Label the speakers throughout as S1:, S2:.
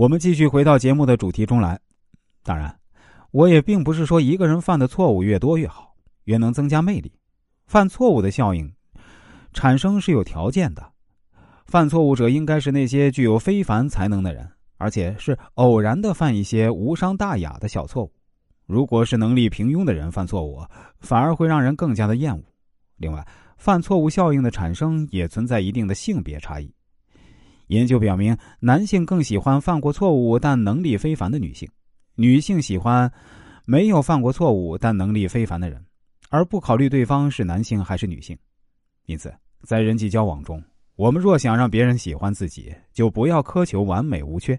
S1: 我们继续回到节目的主题中来。当然，我也并不是说一个人犯的错误越多越好，越能增加魅力。犯错误的效应产生是有条件的，犯错误者应该是那些具有非凡才能的人，而且是偶然的犯一些无伤大雅的小错误。如果是能力平庸的人犯错误，反而会让人更加的厌恶。另外，犯错误效应的产生也存在一定的性别差异。研究表明，男性更喜欢犯过错误但能力非凡的女性，女性喜欢没有犯过错误但能力非凡的人，而不考虑对方是男性还是女性。因此，在人际交往中，我们若想让别人喜欢自己，就不要苛求完美无缺。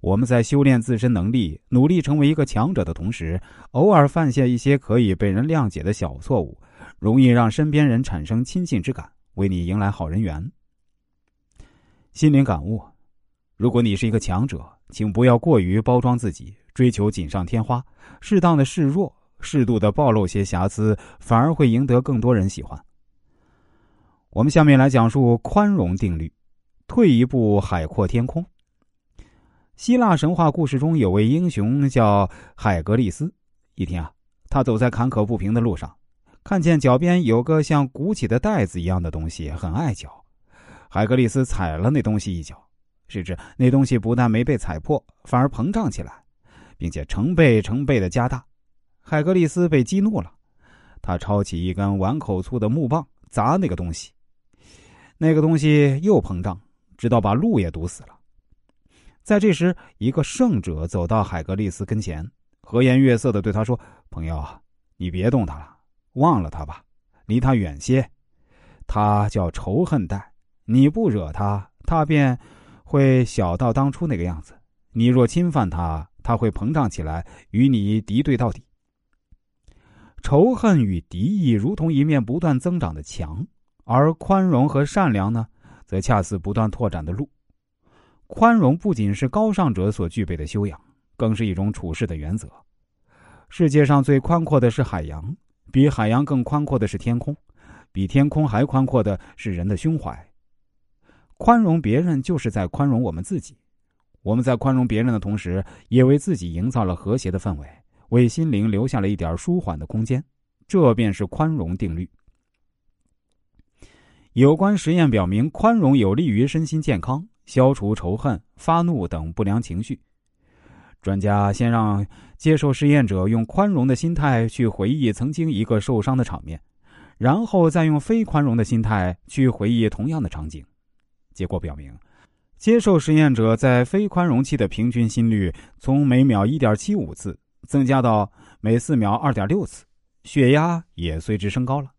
S1: 我们在修炼自身能力、努力成为一个强者的同时，偶尔犯下一些可以被人谅解的小错误，容易让身边人产生亲近之感，为你迎来好人缘。心灵感悟：如果你是一个强者，请不要过于包装自己，追求锦上添花，适当的示弱，适度的暴露些瑕疵，反而会赢得更多人喜欢。我们下面来讲述宽容定律，退一步海阔天空。希腊神话故事中有位英雄叫海格力斯。一天啊，他走在坎坷不平的路上，看见脚边有个像鼓起的袋子一样的东西，很碍脚。海格力斯踩了那东西一脚，谁知那东西不但没被踩破，反而膨胀起来，并且成倍成倍的加大。海格力斯被激怒了，他抄起一根碗口粗的木棒砸那个东西，那个东西又膨胀，直到把路也堵死了。在这时，一个圣者走到海格力斯跟前，和颜悦色的对他说：“朋友，你别动他了，忘了他吧，离他远些。他叫仇恨带，你不惹他，他便会小到当初那个样子；你若侵犯他，他会膨胀起来，与你敌对到底。仇恨与敌意如同一面不断增长的墙，而宽容和善良呢，则恰似不断拓展的路。”宽容不仅是高尚者所具备的修养，更是一种处事的原则。世界上最宽阔的是海洋，比海洋更宽阔的是天空，比天空还宽阔的是人的胸怀。宽容别人，就是在宽容我们自己。我们在宽容别人的同时，也为自己营造了和谐的氛围，为心灵留下了一点舒缓的空间。这便是宽容定律。有关实验表明，宽容有利于身心健康。消除仇恨、发怒等不良情绪。专家先让接受试验者用宽容的心态去回忆曾经一个受伤的场面，然后再用非宽容的心态去回忆同样的场景。结果表明，接受实验者在非宽容期的平均心率从每秒一点七五次增加到每四秒二点六次，血压也随之升高了。